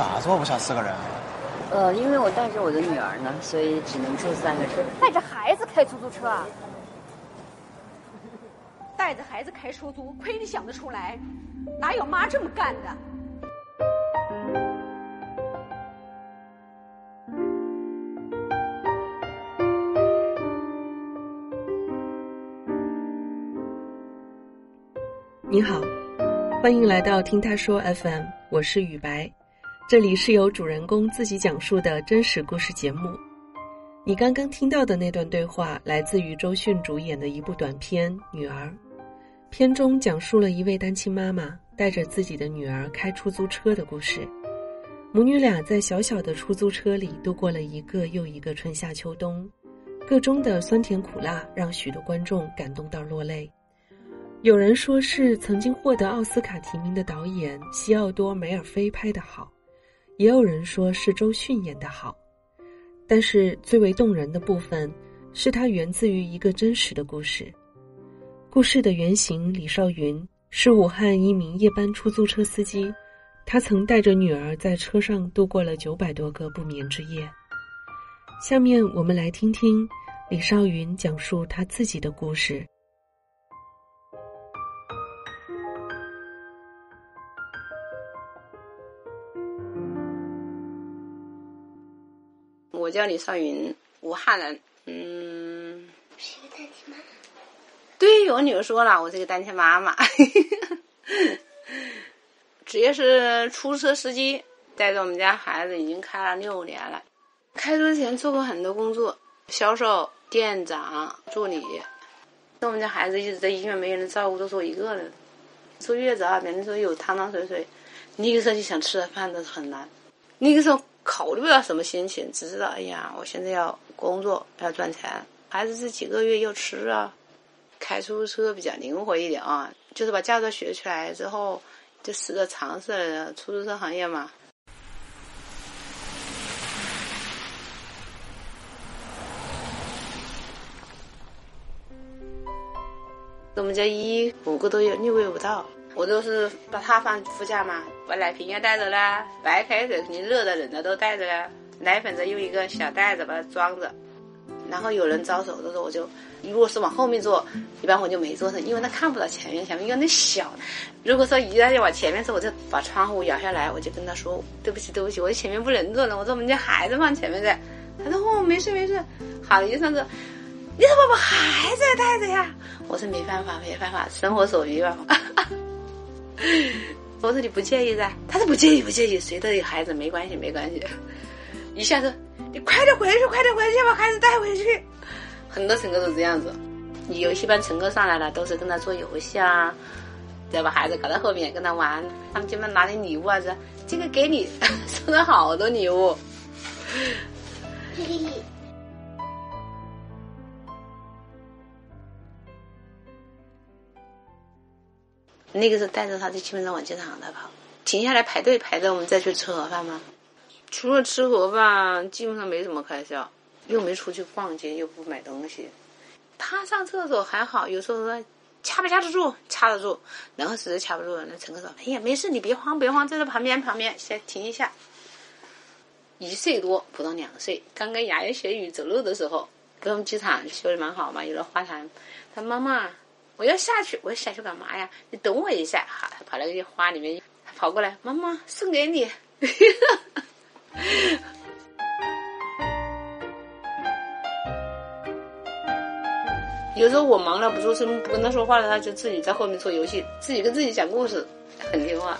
咋坐不下四个人？呃，因为我带着我的女儿呢，所以只能坐三个人。带着孩子开出租车啊？带着孩子开出租，亏你想得出来？哪有妈这么干的？你好，欢迎来到听他说 FM，我是雨白，这里是由主人公自己讲述的真实故事节目。你刚刚听到的那段对话来自于周迅主演的一部短片《女儿》，片中讲述了一位单亲妈妈带着自己的女儿开出租车的故事。母女俩在小小的出租车里度过了一个又一个春夏秋冬，个中的酸甜苦辣让许多观众感动到落泪。有人说是曾经获得奥斯卡提名的导演西奥多·梅尔菲拍的好，也有人说是周迅演的好，但是最为动人的部分是它源自于一个真实的故事。故事的原型李少云是武汉一名夜班出租车司机，他曾带着女儿在车上度过了九百多个不眠之夜。下面我们来听听李少云讲述他自己的故事。我叫李少云，武汉人。嗯，是一个单亲妈妈。对我女儿说了，我是个单亲妈妈。职业是出租车司机，带着我们家孩子已经开了六年了。开车前做过很多工作，销售、店长、助理。那我们家孩子一直在医院，没人照顾，都是我一个人。坐月子啊，别人说有汤汤水水，那个时候就想吃点饭都是很难。那个时候。考虑不到什么心情，只知道哎呀，我现在要工作，要赚钱，孩子这几个月要吃啊。开出租车比较灵活一点啊，就是把驾照学出来之后，就试着尝试出租车行业嘛。我们家一五个多月，六个月不到。我都是把他放副驾嘛，把奶瓶也带着啦，白开水肯定热的冷的都带着啦，奶粉再用一个小袋子把它装着，然后有人招手的时候我就，如果是往后面坐，一般我就没坐上，因为他看不到前面，前面因为那小，如果说一旦要往前面坐，我就把窗户摇下来，我就跟他说对不起对不起，我前面不能坐了，我说我们家孩子放前面的，他说哦没事没事，好医生说，你怎么把孩子带着呀？我说没办法没办法，生活所逼吧。我说你不介意噻？他说不介意不介意，谁都有孩子，没关系没关系。一下子，你快点回去，快点回去，把孩子带回去。很多乘客都这样子，你游戏班乘客上来了，都是跟他做游戏啊，再把孩子搞到后面跟他玩。他们基本拿点礼物啊，这这个给你，送了好多礼物。那个时候带着他就基本上往机场来跑，停下来排队排着我们再去吃盒饭吗？除了吃盒饭，基本上没什么开销，又没出去逛街，又不买东西。他上厕所还好，有时候说掐不掐得住，掐得住，然后实在掐不住了，那乘客说：“哎呀，没事，你别慌，别慌，在这旁边旁边先停一下。”一岁多不到两岁，刚刚牙牙学语走路的时候，跟我们机场修的蛮好嘛，有了花坛，他妈妈。我要下去，我要下去干嘛呀？你等我一下，哈，他跑那个花里面，跑过来，妈妈送给你。有时候我忙了不做声，不跟他说话了，他就自己在后面做游戏，自己跟自己讲故事，很听话。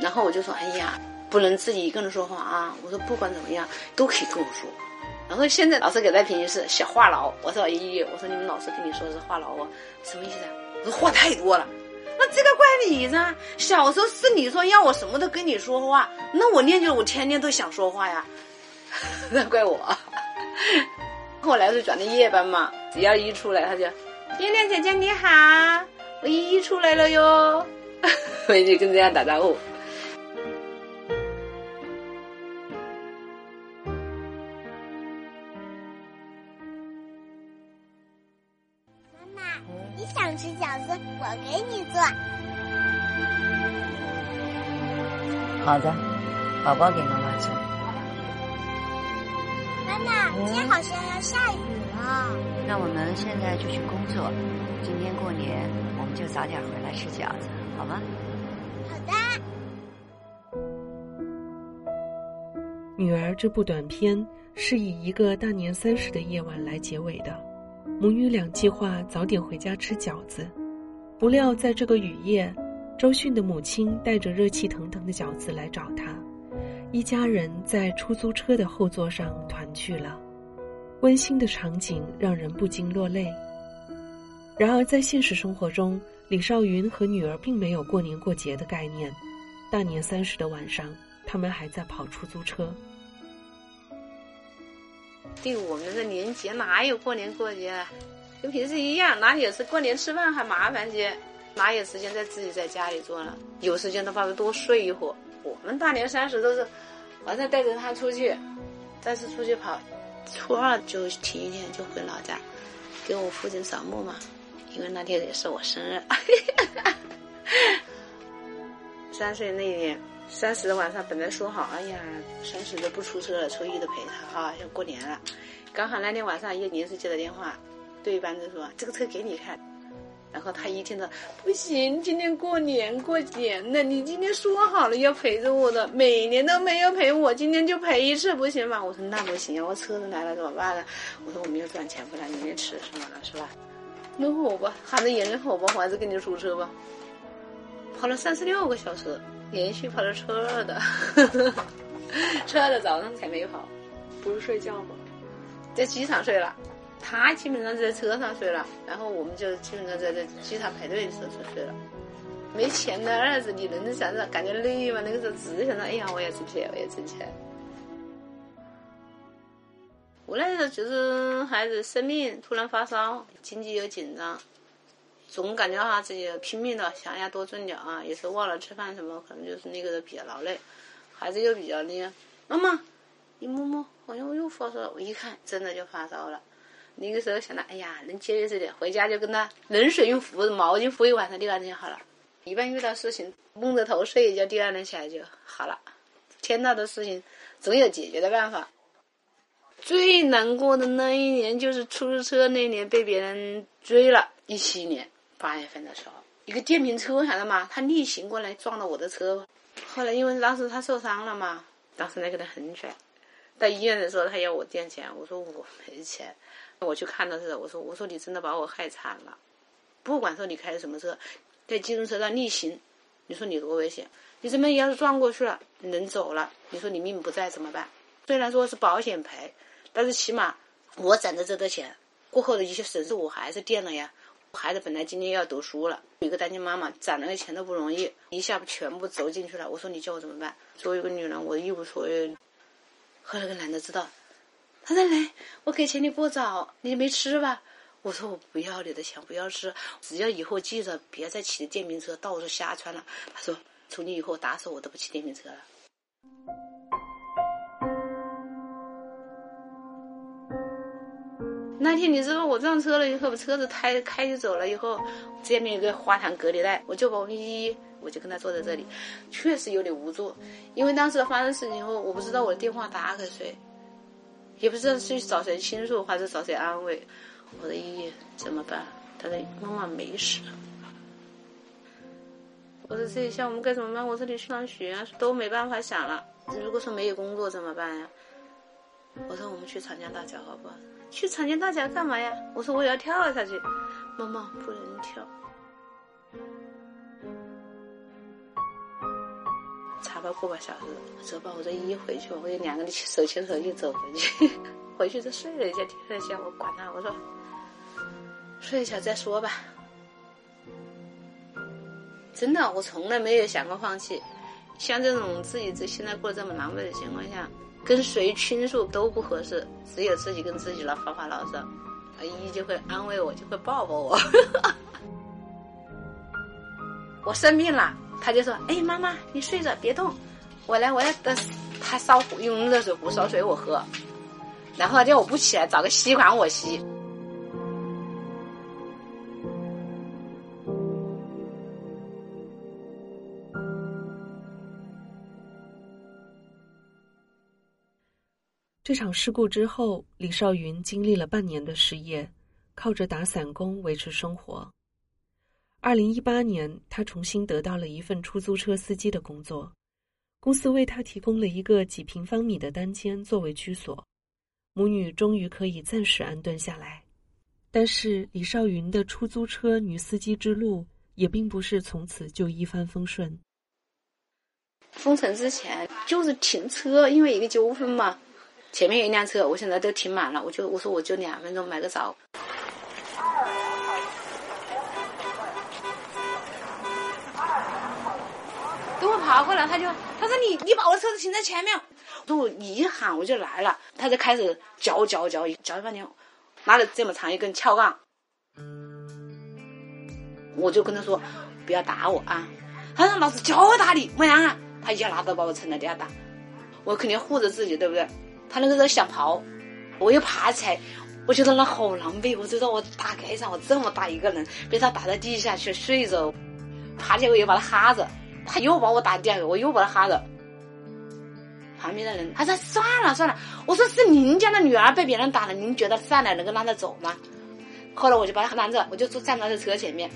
然后我就说，哎呀，不能自己一个人说话啊！我说不管怎么样，都可以跟我说。然后现在老师给他评语是小话痨，我说咦，我说你们老师跟你说是话痨啊，什么意思啊？这话太多了，那这个怪你呢。小时候是你说要我什么都跟你说话，那我念就我天天都想说话呀，那怪我。后来是转的夜班嘛，只要一出来他就，月亮姐姐你好，我一一出来了哟，我就跟人家打招呼。想吃饺子我给你做。好的宝宝给妈妈做。妈妈天好像要下雨了。那我们现在就去工作今天过年我们就早点回来吃饺子好吗？好的。女儿这部短片是以一个大年三十的夜晚来结尾的。母女俩计划早点回家吃饺子，不料在这个雨夜，周迅的母亲带着热气腾腾的饺子来找他，一家人在出租车的后座上团聚了，温馨的场景让人不禁落泪。然而在现实生活中，李少云和女儿并没有过年过节的概念，大年三十的晚上，他们还在跑出租车。对我们这年节哪有过年过节，跟平时一样，哪里有时过年吃饭还麻烦些，哪有时间在自己在家里做了？有时间的话就多睡一会儿。我们大年三十都是晚上带着他出去，再次出去跑，初二就提一天就回老家，给我父亲扫墓嘛，因为那天也是我生日。三岁那年。三十的晚上本来说好，哎呀，三十就不出车了，初一的陪他哈，要过年了。刚好那天晚上一临时接的电话，对班就说这个车给你看。然后他一听到不行，今天过年过节呢，你今天说好了要陪着我的，每年都没有陪我，今天就陪一次不行吗？我说那不行啊，我车子来了怎么办呢？我说我没有赚钱，不然明天吃什么了是吧？那好吧，含着眼泪好吧，我还是跟你出车吧。跑了三十六个小时。连续跑到初二的，初二的早上才没跑，不是睡觉吗？在机场睡了，他基本上在车上睡了，然后我们就基本上在在机场排队的时候就睡了。没钱的日子，你能想着感觉累吗？那个时候只是想着，哎呀，我也挣钱，我也挣钱。无奈的就是孩子生病，突然发烧，经济又紧张。总感觉哈自己拼命的想要多挣点啊，也是忘了吃饭什么，可能就是那个比较劳累，孩子又比较那个，妈妈，你摸摸，好像又发烧了。我一看，真的就发烧了。那个时候想到，哎呀，能节约这点，回家就跟他冷水用敷毛巾敷一晚上，第二天就好了。一般遇到事情蒙着头睡一觉，第二天起来就好了。天大的事情总有解决的办法。最难过的那一年就是出租车那年被别人追了，一七年。八月份的时候，一个电瓶车晓得吗？他逆行过来撞了我的车。后来因为当时他受伤了嘛，当时那个人很拽。到医院的时候，他要我垫钱，我说我没钱。我去看的时候，我说我说你真的把我害惨了。不管说你开什么车，在机动车道逆行，你说你多危险？你这么要是撞过去了，人走了，你说你命不在怎么办？虽然说是保险赔，但是起码我攒的这个钱，过后的一些损失我还是垫了呀。孩子本来今年要读书了，有个单亲妈妈攒那个钱都不容易，一下全部走进去了。我说你叫我怎么办？作为一个女人，我一无所有。后来那个男的知道，他说来，我给钱你过早，你没吃吧？我说我不要你的钱，不要吃，只要以后记着别再骑电瓶车到处瞎窜了。他说从今以后打死我都不骑电瓶车了。那天你知道我撞车了以后，把车子开开就走了以后，这边有个花坛隔离带，我就把我依依，我就跟他坐在这里，确实有点无助，因为当时发生事情以后，我不知道我的电话打给谁，也不知道去找谁倾诉还是找谁安慰，我的依依怎么办？他说妈妈没事。我说这一下我们该怎么办？我说你去哪学啊？都没办法想了。如果说没有工作怎么办呀？我说我们去长江大桥好不好？去长江大桥干嘛呀？我说我要跳下去，妈妈不能跳。差不多个把小时，走吧，我这一回去，我就两个人手牵手就走回去。回去就睡了一觉，天了一下，我管他，我说睡一觉再说吧。真的，我从来没有想过放弃。像这种自己这现在过得这么狼狈的情况下。跟谁倾诉都不合适，只有自己跟自己来发发牢骚，阿姨就会安慰我，就会抱抱我。我生病了，他就说：“哎，妈妈，你睡着别动，我来，我来等他烧用热水壶烧水我喝，然后叫我不起来，找个吸管我吸。”这场事故之后，李少云经历了半年的失业，靠着打散工维持生活。二零一八年，他重新得到了一份出租车司机的工作，公司为他提供了一个几平方米的单间作为居所，母女终于可以暂时安顿下来。但是，李少云的出租车女司机之路也并不是从此就一帆风顺。封城之前就是停车，因为一个纠纷嘛。前面有一辆车，我现在都停满了。我就我说我就两分钟买个早。等我跑过来，他就他说你你把我车子停在前面，我说我你一喊我就来了，他就开始嚼嚼嚼嚼了半天，拿了这么长一根撬杠，我就跟他说不要打我啊，他说老子就打你，么样啊？他一下拿刀把我撑在地下打，我肯定护着自己，对不对？他那个时候想跑，我又爬起来，我觉得那好狼狈。我知道我大街上我这么大一个人，被他打在地下去睡着，爬起来我又把他哈着，他又把我打地下，我又把他哈着。旁边的人他说算了算了，我说是您家的女儿被别人打了，您觉得算了能够让他走吗？后来我就把他拦着，我就坐站在他车前面，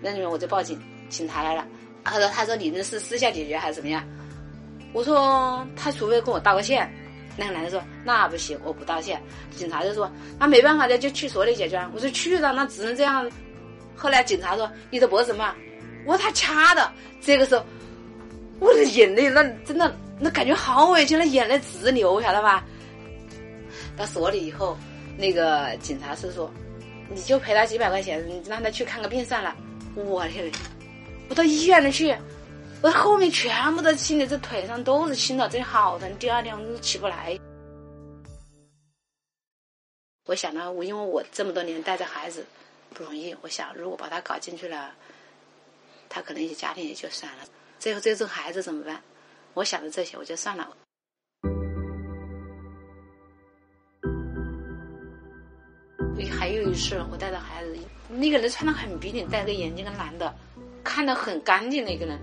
那里面我就报警，警察来了。他说他说你们是私下解决还是怎么样？我说他除非跟我道个歉。那个男的说：“那不行，我不道歉。”警察就说：“那没办法的，就去所里解决。”我说：“去了，那只能这样。”后来警察说：“你的脖子嘛？”我说：“他掐的。”这个时候，我的眼泪那真的那感觉好委屈，那眼泪直流，晓得吧？到所里以后，那个警察是说：“你就赔他几百块钱，你让他去看个病算了。”我天，我到医院里去。我后面全部都青的，这腿上都是青的，真好疼。第二天我都起不来。我想呢，我因为我这么多年带着孩子不容易，我想如果把他搞进去了，他可能也家庭也就散了。最后最终孩子怎么办？我想着这些，我就算了。还有一次，我带着孩子，那个人穿的很逼脸，戴个眼镜，个男的，看的很干净的一个人。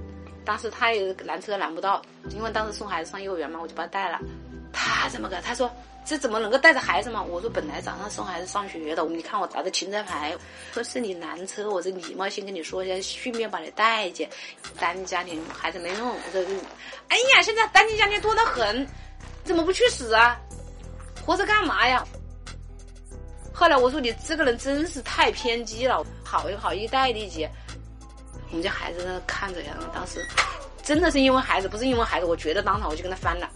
当时他也拦车拦不到，因为当时送孩子上幼儿园嘛，我就把他带了。他怎么个？他说这怎么能够带着孩子嘛？我说本来早上送孩子上学的，你看我打着停车牌，说是你拦车，我这礼貌性跟你说一下，顺便把你带去。单亲家庭孩子没用，我说，哎呀，现在单亲家庭多得很，怎么不去死啊？活着干嘛呀？后来我说你这个人真是太偏激了，好一好一带力气。我们家孩子在那看着呀，当时真的是因为孩子，不是因为孩子，我觉得当场我就跟他翻了。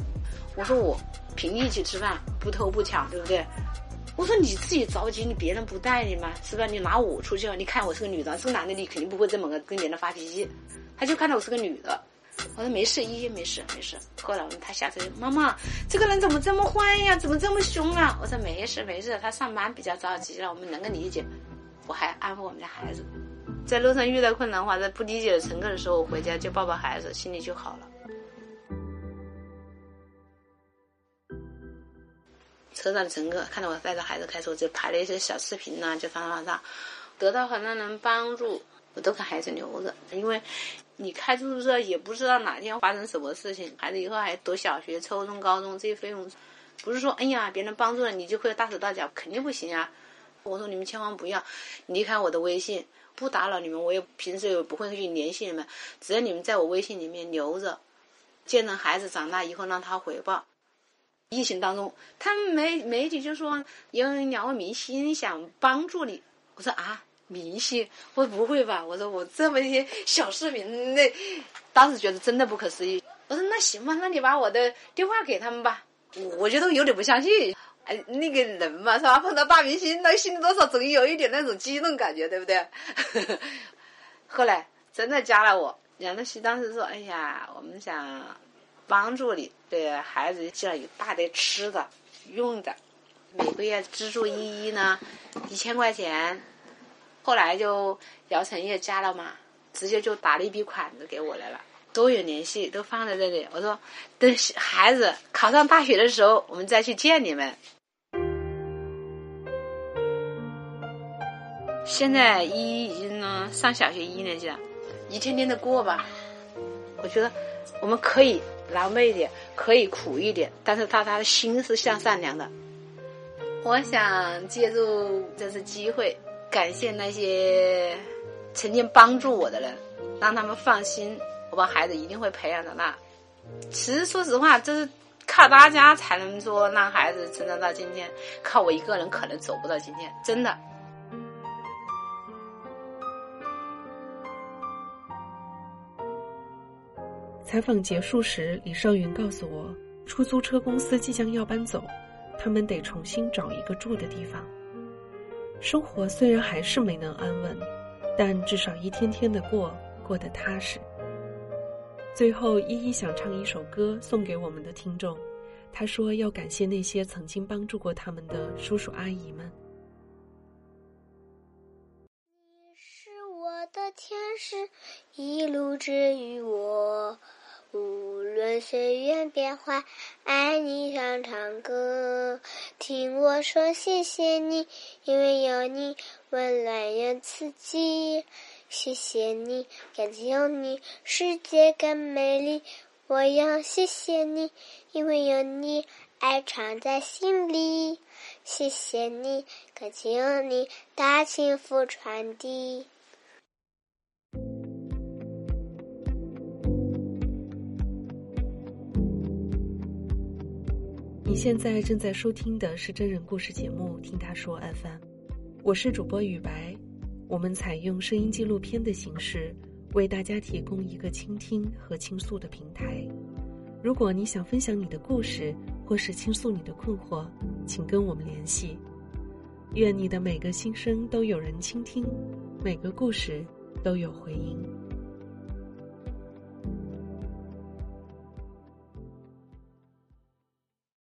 我说我凭力气吃饭，不偷不抢，对不对？我说你自己着急，你别人不带你吗？是吧？你拿我出去了，你看我是个女的，是个男的，你肯定不会这么个跟别人发脾气。他就看到我是个女的，我说没事，依依没事没事。后来他下车，妈妈，这个人怎么这么坏呀？怎么这么凶啊？我说没事没事，他上班比较着急了，我们能够理解。我还安抚我们家孩子。在路上遇到困难或者不理解的乘客的时候，我回家就抱抱孩子，心里就好了。车上的乘客看到我带着孩子开车，就拍了一些小视频呐，就发网上，得到很多人帮助，我都给孩子留着，因为你开出租车也不知道哪天发生什么事情，孩子以后还读小学、初中、高中，这些费用不是说哎呀别人帮助了你就会大手大脚，肯定不行啊！我说你们千万不要离开我的微信。不打扰你们，我也平时也不会去联系你们。只要你们在我微信里面留着，见证孩子长大以后让他回报。疫情当中，他们媒媒体就说有两位明星想帮助你。我说啊，明星？我说不会吧？我说我这么一些小视频，那当时觉得真的不可思议。我说那行吧，那你把我的电话给他们吧。我觉得有点不相信。哎，那个人嘛，是吧？碰到大明星，那心里多少总有一点那种激动感觉，对不对？后来真的加了我，杨德熙当时说：“哎呀，我们想帮助你，对孩子寄了一大堆吃的、用的，每个月资助依依呢一千块钱。”后来就姚晨也加了嘛，直接就打了一笔款子给我来了，都有联系，都放在这里。我说等孩子考上大学的时候，我们再去见你们。现在依依已经呢上小学一年级了，一天天的过吧。我觉得我们可以狼狈一点，可以苦一点，但是他他的心是向善良的。我想借助这次机会，感谢那些曾经帮助我的人，让他们放心，我把孩子一定会培养长大。其实说实话，这是靠大家才能说让孩子成长到今天，靠我一个人可能走不到今天，真的。采访结束时，李少云告诉我，出租车公司即将要搬走，他们得重新找一个住的地方。生活虽然还是没能安稳，但至少一天天的过，过得踏实。最后，依依想唱一首歌送给我们的听众，他说要感谢那些曾经帮助过他们的叔叔阿姨们。你是我的天使，一路治愈我。无论岁月变幻，爱你像唱歌。听我说谢谢你，因为有你，温暖又刺激。谢谢你，感谢有你，世界更美丽。我要谢谢你，因为有你，爱藏在心里。谢谢你，感谢有你，大幸福传递。你现在正在收听的是真人故事节目《听他说 FM》，我是主播雨白。我们采用声音纪录片的形式，为大家提供一个倾听和倾诉的平台。如果你想分享你的故事，或是倾诉你的困惑，请跟我们联系。愿你的每个心声都有人倾听，每个故事都有回音。